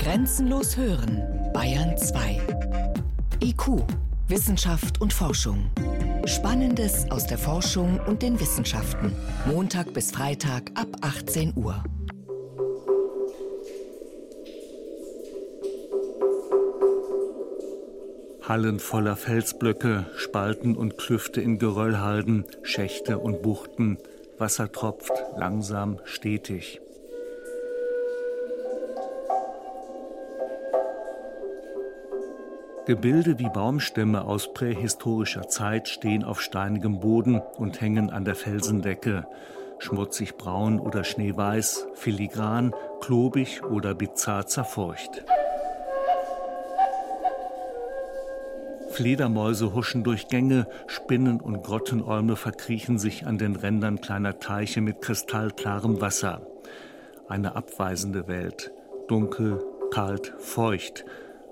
Grenzenlos hören, Bayern 2. IQ, Wissenschaft und Forschung. Spannendes aus der Forschung und den Wissenschaften. Montag bis Freitag ab 18 Uhr. Hallen voller Felsblöcke, Spalten und Klüfte in Geröllhalden, Schächte und Buchten. Wasser tropft langsam, stetig. Gebilde wie Baumstämme aus prähistorischer Zeit stehen auf steinigem Boden und hängen an der Felsendecke. Schmutzig braun oder schneeweiß, filigran, klobig oder bizarr zerfurcht. Fledermäuse huschen durch Gänge, Spinnen und Grottenolme verkriechen sich an den Rändern kleiner Teiche mit kristallklarem Wasser. Eine abweisende Welt, dunkel, kalt, feucht,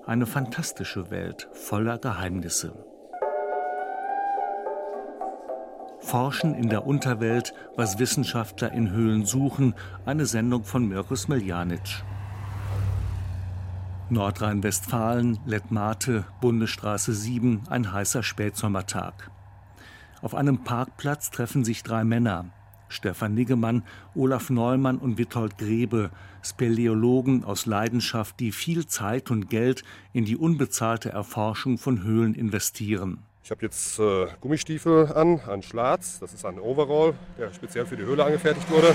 eine fantastische Welt voller Geheimnisse. Forschen in der Unterwelt, was Wissenschaftler in Höhlen suchen, eine Sendung von Mirko Smiljanic. Nordrhein-Westfalen, Lettmate, Bundesstraße 7, ein heißer Spätsommertag. Auf einem Parkplatz treffen sich drei Männer. Stefan Niggemann, Olaf Neumann und Witold Grebe, Speleologen aus Leidenschaft, die viel Zeit und Geld in die unbezahlte Erforschung von Höhlen investieren. Ich habe jetzt äh, Gummistiefel an, einen Schlatz, das ist ein Overall, der speziell für die Höhle angefertigt wurde,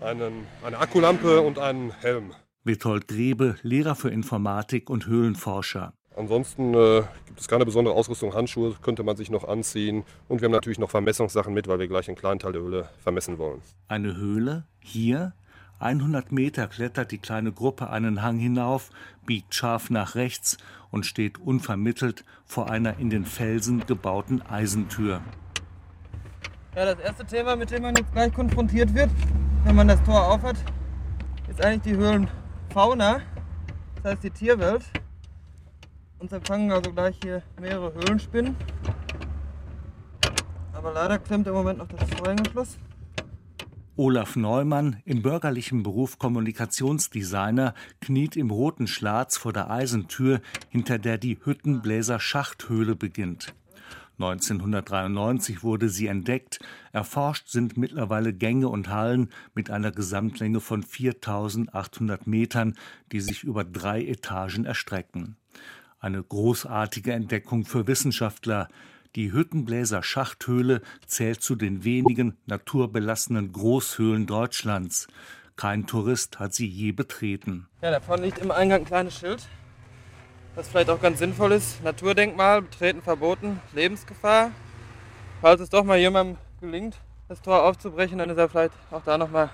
einen, eine Akkulampe und einen Helm. Witold Grebe, Lehrer für Informatik und Höhlenforscher. Ansonsten äh, gibt es keine besondere Ausrüstung. Handschuhe könnte man sich noch anziehen. Und wir haben natürlich noch Vermessungssachen mit, weil wir gleich einen kleinen Teil der Höhle vermessen wollen. Eine Höhle? Hier? 100 Meter klettert die kleine Gruppe einen Hang hinauf, biegt scharf nach rechts und steht unvermittelt vor einer in den Felsen gebauten Eisentür. Ja, das erste Thema, mit dem man jetzt gleich konfrontiert wird, wenn man das Tor aufhat, ist eigentlich die Höhlen Fauna, das heißt die Tierwelt. Uns empfangen also gleich hier mehrere Höhlenspinnen. Aber leider klemmt im Moment noch das Vorhängeschloss. Olaf Neumann, im bürgerlichen Beruf Kommunikationsdesigner, kniet im roten Schlatz vor der Eisentür, hinter der die Hüttenbläser Schachthöhle beginnt. 1993 wurde sie entdeckt. Erforscht sind mittlerweile Gänge und Hallen mit einer Gesamtlänge von 4800 Metern, die sich über drei Etagen erstrecken. Eine großartige Entdeckung für Wissenschaftler. Die Hüttenbläser Schachthöhle zählt zu den wenigen naturbelassenen Großhöhlen Deutschlands. Kein Tourist hat sie je betreten. Ja, da vorne liegt im Eingang ein kleines Schild was vielleicht auch ganz sinnvoll ist. Naturdenkmal, betreten verboten, Lebensgefahr. Falls es doch mal jemandem gelingt, das Tor aufzubrechen, dann ist er vielleicht auch da nochmal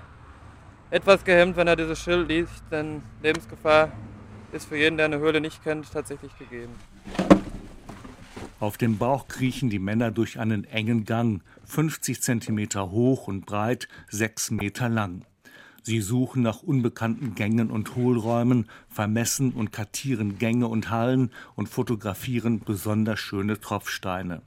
etwas gehemmt, wenn er dieses Schild liest, denn Lebensgefahr ist für jeden, der eine Höhle nicht kennt, tatsächlich gegeben. Auf dem Bauch kriechen die Männer durch einen engen Gang, 50 Zentimeter hoch und breit, 6 Meter lang. Sie suchen nach unbekannten Gängen und Hohlräumen, vermessen und kartieren Gänge und Hallen und fotografieren besonders schöne Tropfsteine.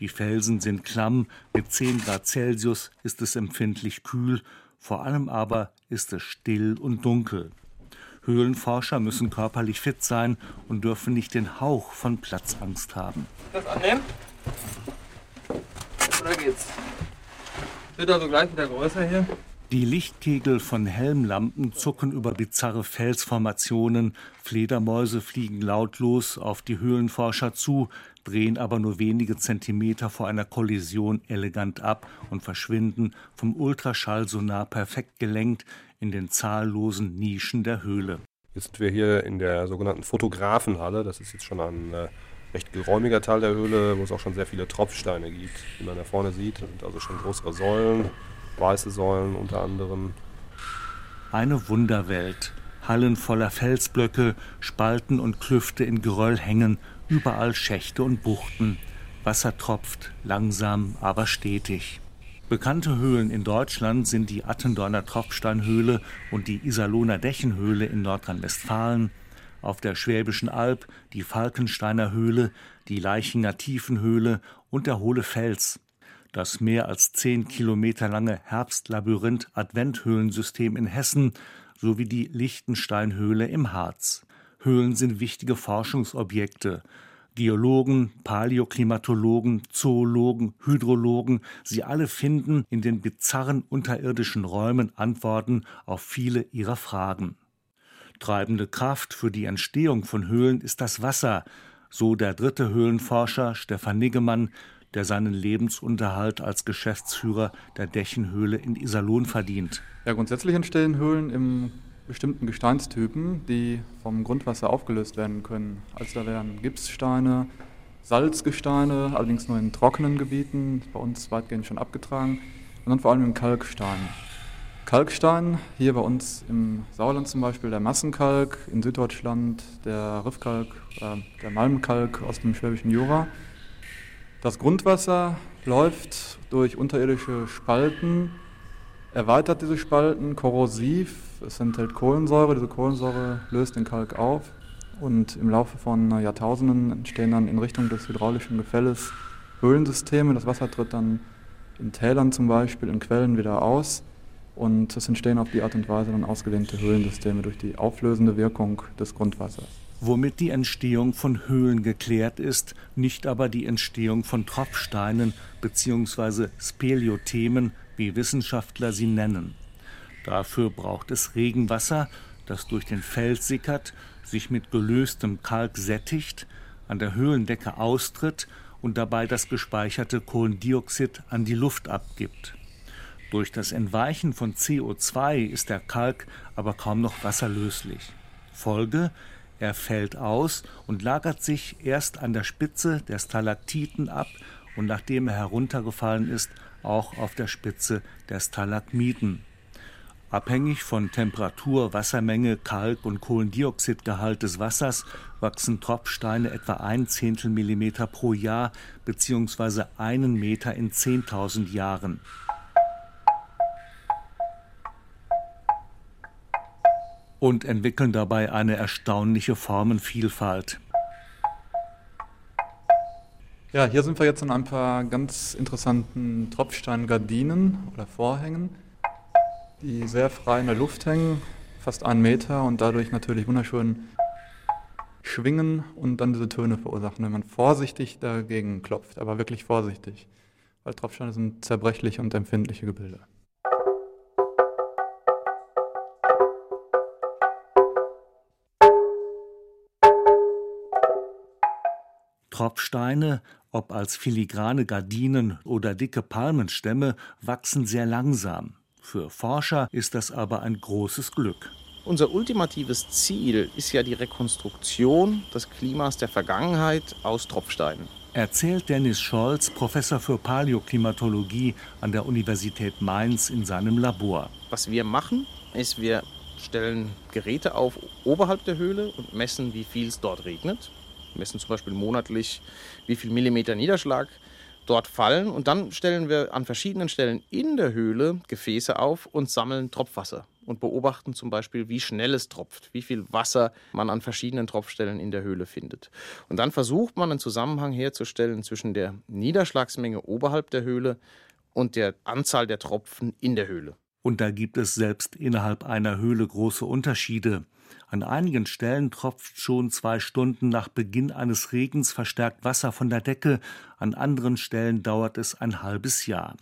Die Felsen sind klamm, mit 10 Grad Celsius ist es empfindlich kühl, vor allem aber ist es still und dunkel. Höhlenforscher müssen körperlich fit sein und dürfen nicht den Hauch von Platzangst haben. Das annehmen? Oder geht's? Wird also gleich wieder größer hier. Die Lichtkegel von Helmlampen zucken über bizarre Felsformationen, Fledermäuse fliegen lautlos auf die Höhlenforscher zu, drehen aber nur wenige Zentimeter vor einer Kollision elegant ab und verschwinden, vom Ultraschallsonar perfekt gelenkt, in den zahllosen Nischen der Höhle. Jetzt sind wir hier in der sogenannten Fotografenhalle. Das ist jetzt schon ein äh, recht geräumiger Teil der Höhle, wo es auch schon sehr viele Tropfsteine gibt, wie man da vorne sieht. Das sind also schon größere Säulen, weiße Säulen unter anderem. Eine Wunderwelt. Hallen voller Felsblöcke, Spalten und Klüfte in Geröll hängen, überall Schächte und Buchten. Wasser tropft, langsam, aber stetig. Bekannte Höhlen in Deutschland sind die Attendorner Tropfsteinhöhle und die Iserlohner Dächenhöhle in Nordrhein-Westfalen, auf der Schwäbischen Alb die Falkensteiner Höhle, die Leichinger Tiefenhöhle und der Hohle Fels das mehr als zehn Kilometer lange Herbstlabyrinth Adventhöhlensystem in Hessen sowie die Lichtensteinhöhle im Harz. Höhlen sind wichtige Forschungsobjekte. Geologen, Paläoklimatologen, Zoologen, Hydrologen, sie alle finden in den bizarren unterirdischen Räumen Antworten auf viele ihrer Fragen. Treibende Kraft für die Entstehung von Höhlen ist das Wasser, so der dritte Höhlenforscher Stefan Niggemann, der seinen Lebensunterhalt als Geschäftsführer der Dächenhöhle in Iserlohn verdient. Ja, grundsätzlich entstehen Höhlen im bestimmten Gesteinstypen, die vom Grundwasser aufgelöst werden können. Also da wären Gipssteine, Salzgesteine, allerdings nur in trockenen Gebieten, bei uns weitgehend schon abgetragen, und dann vor allem im Kalkstein. Kalkstein, hier bei uns im Sauerland zum Beispiel der Massenkalk, in Süddeutschland der Riffkalk, äh, der Malmkalk aus dem Schwäbischen Jura. Das Grundwasser läuft durch unterirdische Spalten, erweitert diese Spalten korrosiv es enthält Kohlensäure. Diese Kohlensäure löst den Kalk auf und im Laufe von Jahrtausenden entstehen dann in Richtung des hydraulischen Gefälles Höhlensysteme. Das Wasser tritt dann in Tälern zum Beispiel, in Quellen wieder aus und es entstehen auf die Art und Weise dann ausgedehnte Höhlensysteme durch die auflösende Wirkung des Grundwassers. Womit die Entstehung von Höhlen geklärt ist, nicht aber die Entstehung von Tropfsteinen bzw. Speleothemen, wie Wissenschaftler sie nennen. Dafür braucht es Regenwasser, das durch den Fels sickert, sich mit gelöstem Kalk sättigt, an der Höhlendecke austritt und dabei das gespeicherte Kohlendioxid an die Luft abgibt. Durch das Entweichen von CO2 ist der Kalk aber kaum noch wasserlöslich. Folge, er fällt aus und lagert sich erst an der Spitze der Stalaktiten ab und nachdem er heruntergefallen ist, auch auf der Spitze der Stalagmiten. Abhängig von Temperatur, Wassermenge, Kalk- und Kohlendioxidgehalt des Wassers wachsen Tropfsteine etwa ein Zehntel Millimeter pro Jahr bzw. einen Meter in 10.000 Jahren. Und entwickeln dabei eine erstaunliche Formenvielfalt. Ja, hier sind wir jetzt an ein paar ganz interessanten Tropfsteingardinen oder Vorhängen die sehr frei in der Luft hängen, fast einen Meter und dadurch natürlich wunderschön schwingen und dann diese Töne verursachen, wenn man vorsichtig dagegen klopft, aber wirklich vorsichtig, weil Tropfsteine sind zerbrechliche und empfindliche Gebilde. Tropfsteine, ob als filigrane Gardinen oder dicke Palmenstämme, wachsen sehr langsam. Für Forscher ist das aber ein großes Glück. Unser ultimatives Ziel ist ja die Rekonstruktion des Klimas der Vergangenheit aus Tropfsteinen. Erzählt Dennis Scholz, Professor für Paläoklimatologie an der Universität Mainz in seinem Labor. Was wir machen, ist, wir stellen Geräte auf oberhalb der Höhle und messen, wie viel es dort regnet. Wir messen zum Beispiel monatlich, wie viel Millimeter Niederschlag dort fallen. Und dann stellen wir an verschiedenen Stellen in der Höhle Gefäße auf und sammeln Tropfwasser und beobachten zum Beispiel, wie schnell es tropft, wie viel Wasser man an verschiedenen Tropfstellen in der Höhle findet. Und dann versucht man einen Zusammenhang herzustellen zwischen der Niederschlagsmenge oberhalb der Höhle und der Anzahl der Tropfen in der Höhle. Und da gibt es selbst innerhalb einer Höhle große Unterschiede. An einigen Stellen tropft schon zwei Stunden nach Beginn eines Regens verstärkt Wasser von der Decke, an anderen Stellen dauert es ein halbes Jahr.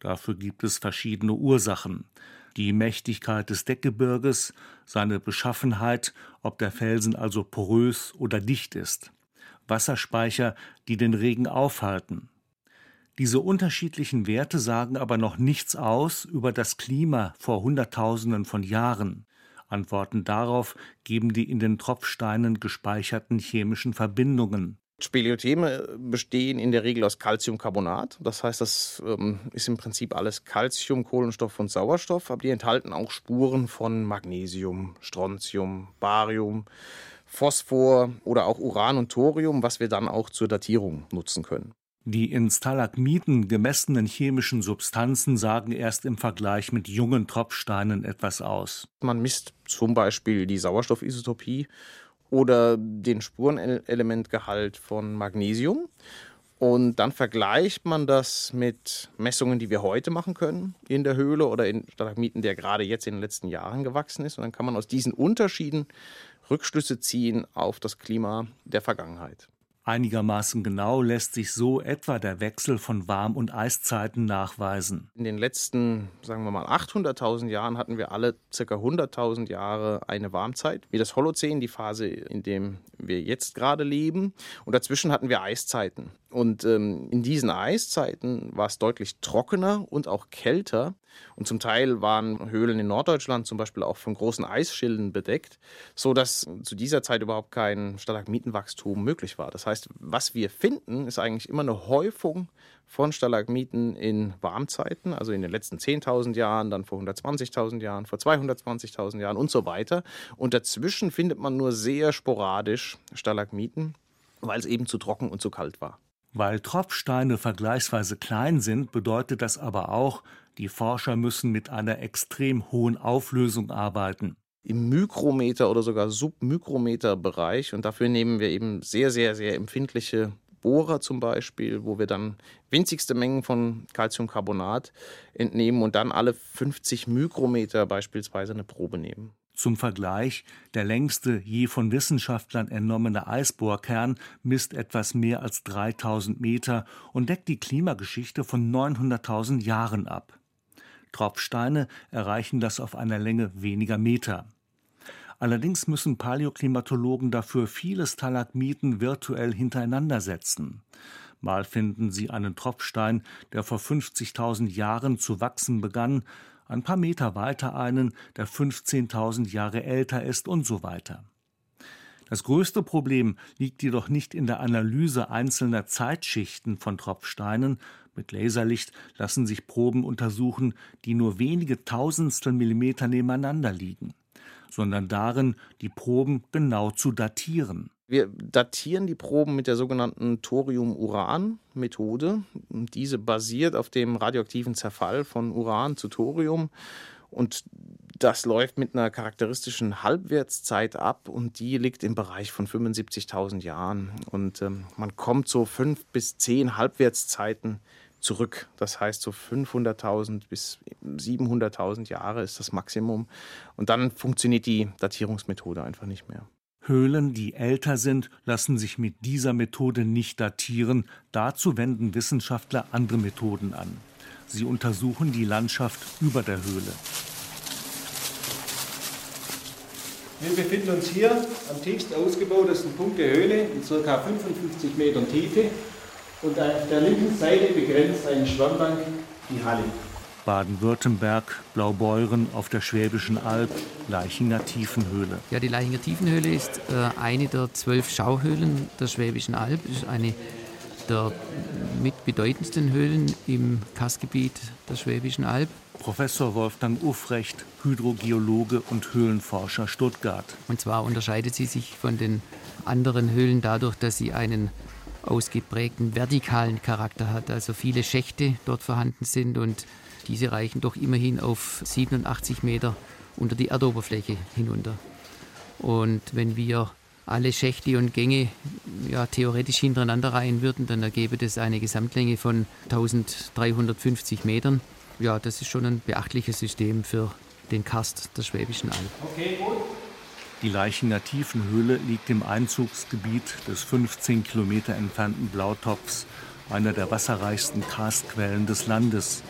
Dafür gibt es verschiedene Ursachen. Die Mächtigkeit des Deckgebirges, seine Beschaffenheit, ob der Felsen also porös oder dicht ist. Wasserspeicher, die den Regen aufhalten. Diese unterschiedlichen Werte sagen aber noch nichts aus über das Klima vor Hunderttausenden von Jahren. Antworten darauf geben die in den Tropfsteinen gespeicherten chemischen Verbindungen. Speleotheme bestehen in der Regel aus Calciumcarbonat. Das heißt, das ähm, ist im Prinzip alles Calcium, Kohlenstoff und Sauerstoff, aber die enthalten auch Spuren von Magnesium, Strontium, Barium, Phosphor oder auch Uran und Thorium, was wir dann auch zur Datierung nutzen können. Die in Stalagmiten gemessenen chemischen Substanzen sagen erst im Vergleich mit jungen Tropfsteinen etwas aus. Man misst zum Beispiel die Sauerstoffisotopie oder den Spurenelementgehalt von Magnesium. Und dann vergleicht man das mit Messungen, die wir heute machen können in der Höhle oder in Stalagmiten, der gerade jetzt in den letzten Jahren gewachsen ist. Und dann kann man aus diesen Unterschieden Rückschlüsse ziehen auf das Klima der Vergangenheit. Einigermaßen genau lässt sich so etwa der Wechsel von Warm- und Eiszeiten nachweisen. In den letzten, sagen wir mal, 800.000 Jahren hatten wir alle ca. 100.000 Jahre eine Warmzeit, wie das Holozän, die Phase, in der wir jetzt gerade leben. Und dazwischen hatten wir Eiszeiten. Und ähm, in diesen Eiszeiten war es deutlich trockener und auch kälter. Und zum Teil waren Höhlen in Norddeutschland zum Beispiel auch von großen Eisschilden bedeckt, sodass zu dieser Zeit überhaupt kein Stalagmitenwachstum möglich war. Das heißt, was wir finden, ist eigentlich immer eine Häufung von Stalagmiten in Warmzeiten, also in den letzten 10.000 Jahren, dann vor 120.000 Jahren, vor 220.000 Jahren und so weiter. Und dazwischen findet man nur sehr sporadisch Stalagmiten, weil es eben zu trocken und zu kalt war. Weil Tropfsteine vergleichsweise klein sind, bedeutet das aber auch, die Forscher müssen mit einer extrem hohen Auflösung arbeiten. Im Mikrometer oder sogar Submikrometer-Bereich. Und dafür nehmen wir eben sehr, sehr, sehr empfindliche Bohrer zum Beispiel, wo wir dann winzigste Mengen von Calciumcarbonat entnehmen und dann alle 50 Mikrometer beispielsweise eine Probe nehmen. Zum Vergleich, der längste je von Wissenschaftlern entnommene Eisbohrkern misst etwas mehr als 3000 Meter und deckt die Klimageschichte von 900.000 Jahren ab. Tropfsteine erreichen das auf einer Länge weniger Meter. Allerdings müssen Paläoklimatologen dafür viele Stalagmiten virtuell hintereinander setzen. Mal finden sie einen Tropfstein, der vor 50.000 Jahren zu wachsen begann, ein paar Meter weiter einen, der 15.000 Jahre älter ist und so weiter. Das größte Problem liegt jedoch nicht in der Analyse einzelner Zeitschichten von Tropfsteinen. Mit Laserlicht lassen sich Proben untersuchen, die nur wenige Tausendstel Millimeter nebeneinander liegen, sondern darin, die Proben genau zu datieren. Wir datieren die Proben mit der sogenannten Thorium-Uran-Methode. Diese basiert auf dem radioaktiven Zerfall von Uran zu Thorium. Und das läuft mit einer charakteristischen Halbwertszeit ab und die liegt im Bereich von 75.000 Jahren. Und ähm, man kommt so fünf bis zehn Halbwertszeiten zurück. Das heißt, so 500.000 bis 700.000 Jahre ist das Maximum. Und dann funktioniert die Datierungsmethode einfach nicht mehr. Höhlen, die älter sind, lassen sich mit dieser Methode nicht datieren. Dazu wenden Wissenschaftler andere Methoden an. Sie untersuchen die Landschaft über der Höhle. Wir befinden uns hier am tiefsten ausgebautesten Punkt der Höhle in ca. 55 Metern Tiefe und auf der linken Seite begrenzt eine Schwammbank die Halle. Baden-Württemberg, Blaubeuren auf der Schwäbischen Alb, Leichinger Tiefenhöhle. Ja, die Leichinger Tiefenhöhle ist äh, eine der zwölf Schauhöhlen der Schwäbischen Alb. Ist eine der mitbedeutendsten Höhlen im Kassgebiet der Schwäbischen Alb. Professor Wolfgang Uffrecht, Hydrogeologe und Höhlenforscher Stuttgart. Und zwar unterscheidet sie sich von den anderen Höhlen dadurch, dass sie einen ausgeprägten vertikalen Charakter hat, also viele Schächte dort vorhanden sind und diese reichen doch immerhin auf 87 Meter unter die Erdoberfläche hinunter. Und wenn wir alle Schächte und Gänge ja, theoretisch hintereinander reihen würden, dann ergäbe das eine Gesamtlänge von 1350 Metern. Ja, das ist schon ein beachtliches System für den Karst der Schwäbischen Alb. Okay, gut. Die Leichinger Tiefenhöhle liegt im Einzugsgebiet des 15 Kilometer entfernten Blautopfs, einer der wasserreichsten Karstquellen des Landes.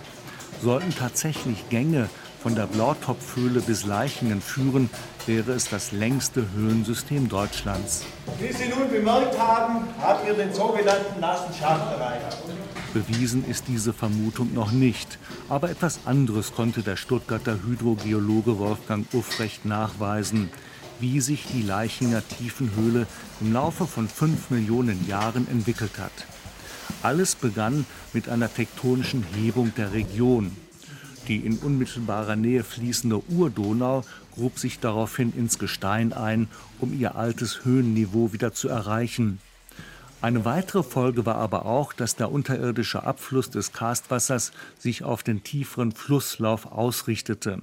Sollten tatsächlich Gänge von der Blautopfhöhle bis Leichingen führen, wäre es das längste Höhlensystem Deutschlands. Wie Sie nun bemerkt haben, haben wir den sogenannten nassen Schacht erreicht. Bewiesen ist diese Vermutung noch nicht, aber etwas anderes konnte der Stuttgarter Hydrogeologe Wolfgang Uffrecht nachweisen, wie sich die Leichinger Tiefenhöhle im Laufe von fünf Millionen Jahren entwickelt hat. Alles begann mit einer tektonischen Hebung der Region. Die in unmittelbarer Nähe fließende Urdonau grub sich daraufhin ins Gestein ein, um ihr altes Höhenniveau wieder zu erreichen. Eine weitere Folge war aber auch, dass der unterirdische Abfluss des Karstwassers sich auf den tieferen Flusslauf ausrichtete.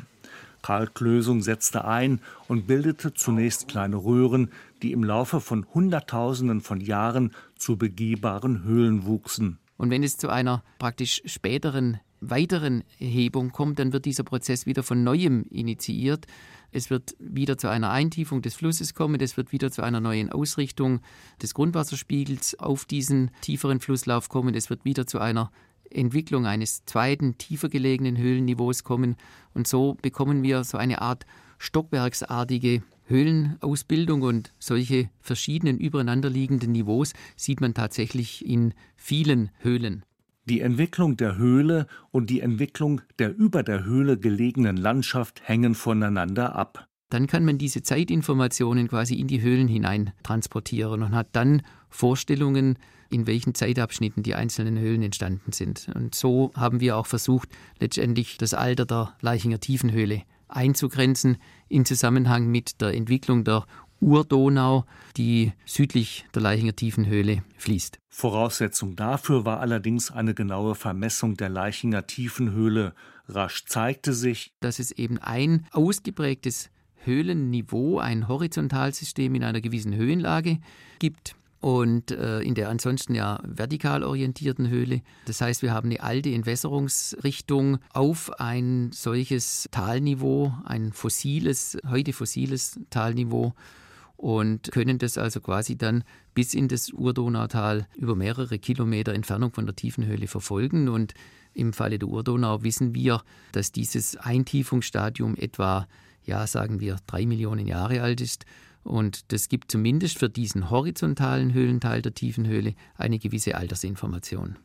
Kalklösung setzte ein und bildete zunächst kleine Röhren, die im Laufe von Hunderttausenden von Jahren zu begehbaren Höhlen wuchsen. Und wenn es zu einer praktisch späteren, weiteren Hebung kommt, dann wird dieser Prozess wieder von neuem initiiert. Es wird wieder zu einer Eintiefung des Flusses kommen, es wird wieder zu einer neuen Ausrichtung des Grundwasserspiegels auf diesen tieferen Flusslauf kommen, es wird wieder zu einer Entwicklung eines zweiten, tiefer gelegenen Höhlenniveaus kommen. Und so bekommen wir so eine Art stockwerksartige Höhlenausbildung und solche verschiedenen übereinanderliegenden Niveaus sieht man tatsächlich in vielen Höhlen. Die Entwicklung der Höhle und die Entwicklung der über der Höhle gelegenen Landschaft hängen voneinander ab. Dann kann man diese Zeitinformationen quasi in die Höhlen hinein transportieren und hat dann Vorstellungen, in welchen Zeitabschnitten die einzelnen Höhlen entstanden sind. Und so haben wir auch versucht, letztendlich das Alter der Leichinger Tiefenhöhle einzugrenzen in Zusammenhang mit der Entwicklung der Urdonau, die südlich der Leichinger Tiefenhöhle fließt. Voraussetzung dafür war allerdings eine genaue Vermessung der Leichinger Tiefenhöhle. Rasch zeigte sich, dass es eben ein ausgeprägtes Höhlenniveau, ein Horizontalsystem in einer gewissen Höhenlage gibt und äh, in der ansonsten ja vertikal orientierten Höhle. Das heißt, wir haben eine alte Entwässerungsrichtung auf ein solches Talniveau, ein fossiles, heute fossiles Talniveau und können das also quasi dann bis in das Urdonautal über mehrere Kilometer Entfernung von der Tiefenhöhle verfolgen. Und im Falle der Urdonau wissen wir, dass dieses Eintiefungsstadium etwa, ja, sagen wir, drei Millionen Jahre alt ist. Und das gibt zumindest für diesen horizontalen Höhlenteil der Tiefenhöhle eine gewisse Altersinformation.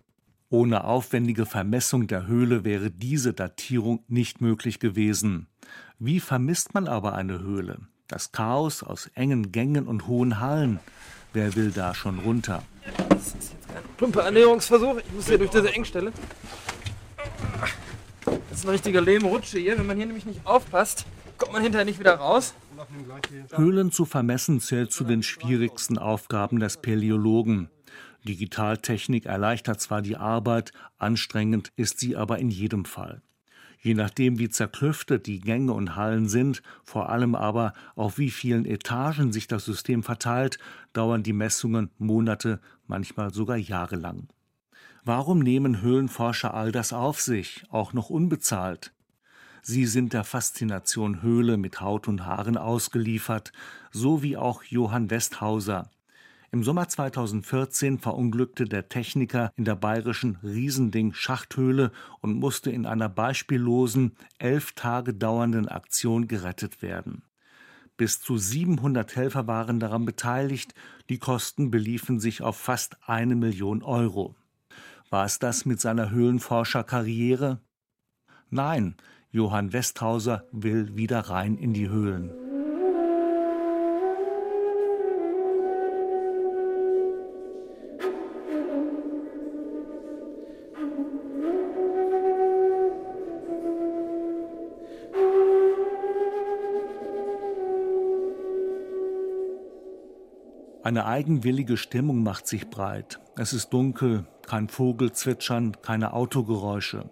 Ohne aufwendige Vermessung der Höhle wäre diese Datierung nicht möglich gewesen. Wie vermisst man aber eine Höhle? Das Chaos aus engen Gängen und hohen Hallen. Wer will da schon runter? Das ist jetzt ein plumper Ernährungsversuch. Ich muss hier durch diese Engstelle. Das ist ein richtiger Lehmrutsche hier. Wenn man hier nämlich nicht aufpasst, kommt man hinterher nicht wieder raus. Höhlen zu vermessen zählt zu den schwierigsten Aufgaben des Paläologen. Digitaltechnik erleichtert zwar die Arbeit, anstrengend ist sie aber in jedem Fall. Je nachdem, wie zerklüftet die Gänge und Hallen sind, vor allem aber auf wie vielen Etagen sich das System verteilt, dauern die Messungen Monate, manchmal sogar Jahre lang. Warum nehmen Höhlenforscher all das auf sich, auch noch unbezahlt? Sie sind der Faszination Höhle mit Haut und Haaren ausgeliefert, so wie auch Johann Westhauser. Im Sommer 2014 verunglückte der Techniker in der bayerischen Riesending-Schachthöhle und musste in einer beispiellosen, elf Tage dauernden Aktion gerettet werden. Bis zu 700 Helfer waren daran beteiligt. Die Kosten beliefen sich auf fast eine Million Euro. War es das mit seiner Höhlenforscherkarriere? Nein, Johann Westhauser will wieder rein in die Höhlen. Eine eigenwillige Stimmung macht sich breit. Es ist dunkel, kein Vogelzwitschern, keine Autogeräusche.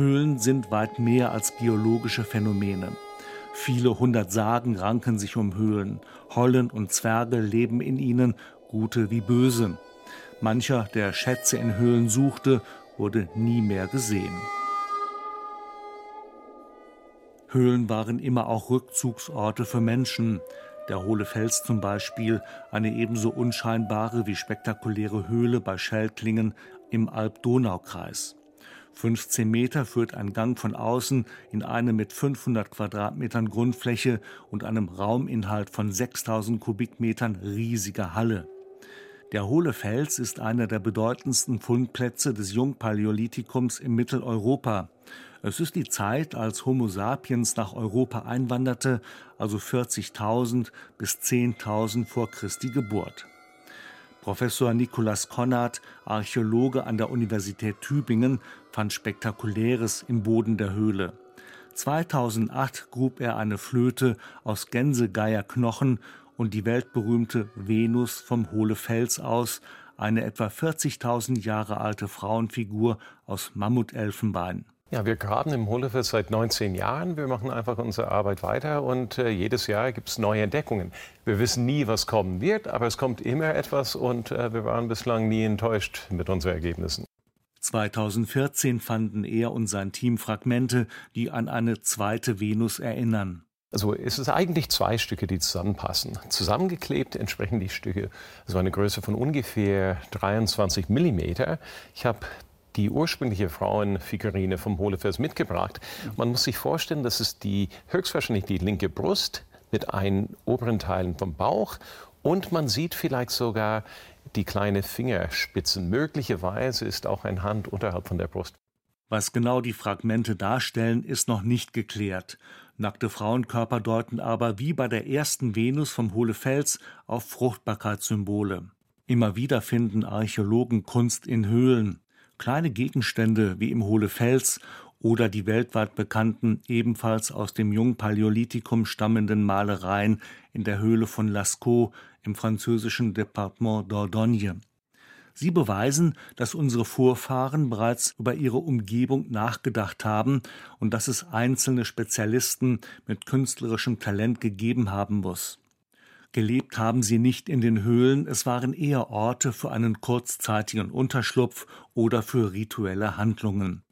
Höhlen sind weit mehr als geologische Phänomene. Viele hundert Sagen ranken sich um Höhlen. Hollen und Zwerge leben in ihnen, gute wie böse. Mancher, der Schätze in Höhlen suchte, wurde nie mehr gesehen. Höhlen waren immer auch Rückzugsorte für Menschen. Der hohle Fels zum Beispiel, eine ebenso unscheinbare wie spektakuläre Höhle bei Schelklingen im Alb-Donau-Kreis. 15 Meter führt ein Gang von außen in eine mit 500 Quadratmetern Grundfläche und einem Rauminhalt von 6000 Kubikmetern riesige Halle. Der Hohle Fels ist einer der bedeutendsten Fundplätze des Jungpaläolithikums in Mitteleuropa. Es ist die Zeit, als Homo sapiens nach Europa einwanderte, also 40.000 bis 10.000 vor Christi Geburt. Professor Nikolaus Konrad, Archäologe an der Universität Tübingen, fand Spektakuläres im Boden der Höhle. 2008 grub er eine Flöte aus Gänsegeierknochen und die weltberühmte Venus vom Hohle Fels aus, eine etwa 40.000 Jahre alte Frauenfigur aus Mammutelfenbein. Ja, wir graben im Hohlefeld seit 19 Jahren. Wir machen einfach unsere Arbeit weiter und äh, jedes Jahr gibt es neue Entdeckungen. Wir wissen nie, was kommen wird, aber es kommt immer etwas und äh, wir waren bislang nie enttäuscht mit unseren Ergebnissen. 2014 fanden er und sein Team Fragmente, die an eine zweite Venus erinnern. Also es ist eigentlich zwei Stücke, die zusammenpassen. Zusammengeklebt entsprechen die Stücke so eine Größe von ungefähr 23 Millimeter. Ich habe die ursprüngliche Frauenfigurine vom Hohlefels mitgebracht. Man muss sich vorstellen, das ist die höchstwahrscheinlich die linke Brust mit einen oberen Teilen vom Bauch und man sieht vielleicht sogar die kleine Fingerspitzen. Möglicherweise ist auch eine Hand unterhalb von der Brust. Was genau die Fragmente darstellen, ist noch nicht geklärt. Nackte Frauenkörper deuten aber wie bei der ersten Venus vom Hohlefels auf Fruchtbarkeitssymbole. Immer wieder finden Archäologen Kunst in Höhlen. Kleine Gegenstände wie im Hohlefels oder die weltweit bekannten, ebenfalls aus dem Jungpaläolithikum stammenden Malereien in der Höhle von Lascaux im französischen Departement Dordogne. Sie beweisen, dass unsere Vorfahren bereits über ihre Umgebung nachgedacht haben und dass es einzelne Spezialisten mit künstlerischem Talent gegeben haben muss. Gelebt haben sie nicht in den Höhlen, es waren eher Orte für einen kurzzeitigen Unterschlupf oder für rituelle Handlungen.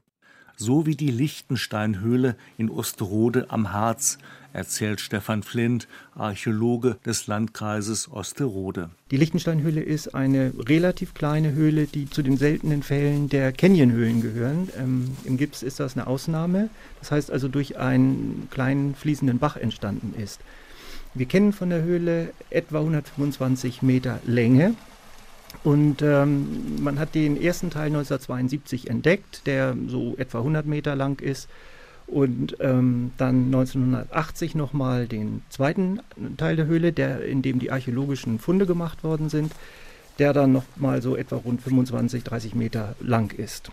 So wie die Lichtensteinhöhle in Osterode am Harz, erzählt Stefan Flint, Archäologe des Landkreises Osterode. Die Lichtensteinhöhle ist eine relativ kleine Höhle, die zu den seltenen Fällen der Canyonhöhlen gehören. Ähm, Im Gips ist das eine Ausnahme, das heißt also durch einen kleinen fließenden Bach entstanden ist. Wir kennen von der Höhle etwa 125 Meter Länge. Und ähm, man hat den ersten Teil 1972 entdeckt, der so etwa 100 Meter lang ist. Und ähm, dann 1980 nochmal den zweiten Teil der Höhle, der, in dem die archäologischen Funde gemacht worden sind, der dann nochmal so etwa rund 25, 30 Meter lang ist.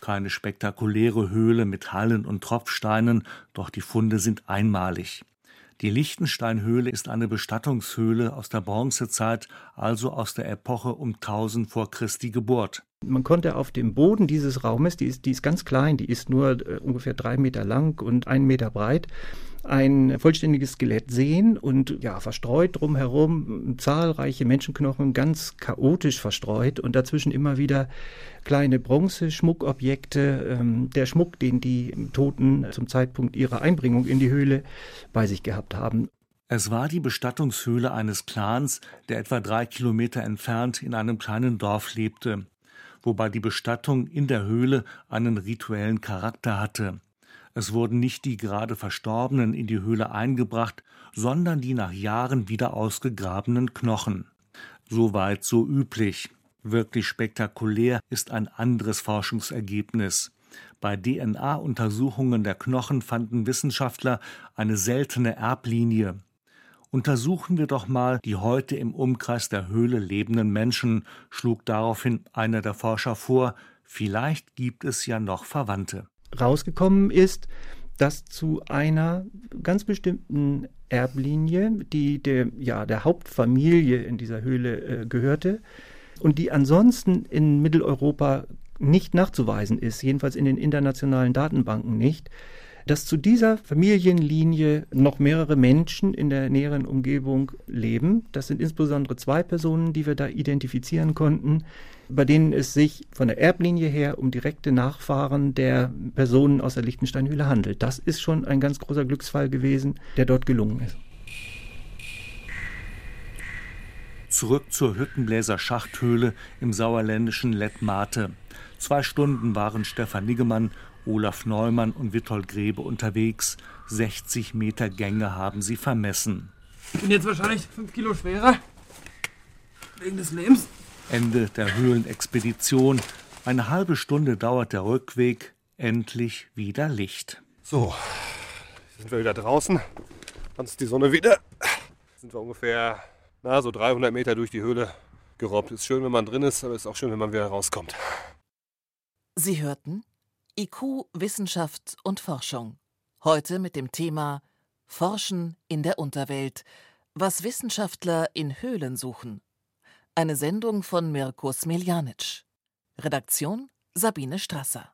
Keine spektakuläre Höhle mit Hallen und Tropfsteinen, doch die Funde sind einmalig. Die Lichtensteinhöhle ist eine Bestattungshöhle aus der Bronzezeit, also aus der Epoche um 1000 vor Christi Geburt. Man konnte auf dem Boden dieses Raumes, die ist, die ist ganz klein, die ist nur äh, ungefähr drei Meter lang und einen Meter breit, ein vollständiges Skelett sehen und ja, verstreut drumherum zahlreiche Menschenknochen, ganz chaotisch verstreut und dazwischen immer wieder kleine Bronzeschmuckobjekte, ähm, der Schmuck, den die Toten zum Zeitpunkt ihrer Einbringung in die Höhle bei sich gehabt haben. Es war die Bestattungshöhle eines Clans, der etwa drei Kilometer entfernt in einem kleinen Dorf lebte wobei die Bestattung in der Höhle einen rituellen Charakter hatte. Es wurden nicht die gerade Verstorbenen in die Höhle eingebracht, sondern die nach Jahren wieder ausgegrabenen Knochen. Soweit so üblich. Wirklich spektakulär ist ein anderes Forschungsergebnis. Bei DNA-Untersuchungen der Knochen fanden Wissenschaftler eine seltene Erblinie. Untersuchen wir doch mal die heute im Umkreis der Höhle lebenden Menschen, schlug daraufhin einer der Forscher vor, vielleicht gibt es ja noch Verwandte. Rausgekommen ist, dass zu einer ganz bestimmten Erblinie, die der, ja, der Hauptfamilie in dieser Höhle äh, gehörte und die ansonsten in Mitteleuropa nicht nachzuweisen ist, jedenfalls in den internationalen Datenbanken nicht, dass zu dieser Familienlinie noch mehrere Menschen in der näheren Umgebung leben. Das sind insbesondere zwei Personen, die wir da identifizieren konnten, bei denen es sich von der Erblinie her um direkte Nachfahren der Personen aus der Lichtensteinhöhle handelt. Das ist schon ein ganz großer Glücksfall gewesen, der dort gelungen ist. Zurück zur Hüttenbläser Schachthöhle im sauerländischen Lettmate. Zwei Stunden waren Stefan Niggemann Olaf Neumann und Witold Grebe unterwegs. 60 Meter Gänge haben sie vermessen. Ich bin jetzt wahrscheinlich 5 Kilo schwerer. Wegen des Lebens. Ende der Höhlenexpedition. Eine halbe Stunde dauert der Rückweg. Endlich wieder Licht. So, sind wir wieder draußen. Dann ist die Sonne wieder. Sind wir ungefähr na, so 300 Meter durch die Höhle gerobbt. Ist schön, wenn man drin ist, aber ist auch schön, wenn man wieder rauskommt. Sie hörten IQ, Wissenschaft und Forschung. Heute mit dem Thema Forschen in der Unterwelt. Was Wissenschaftler in Höhlen suchen. Eine Sendung von Mirko Smiljanic. Redaktion Sabine Strasser.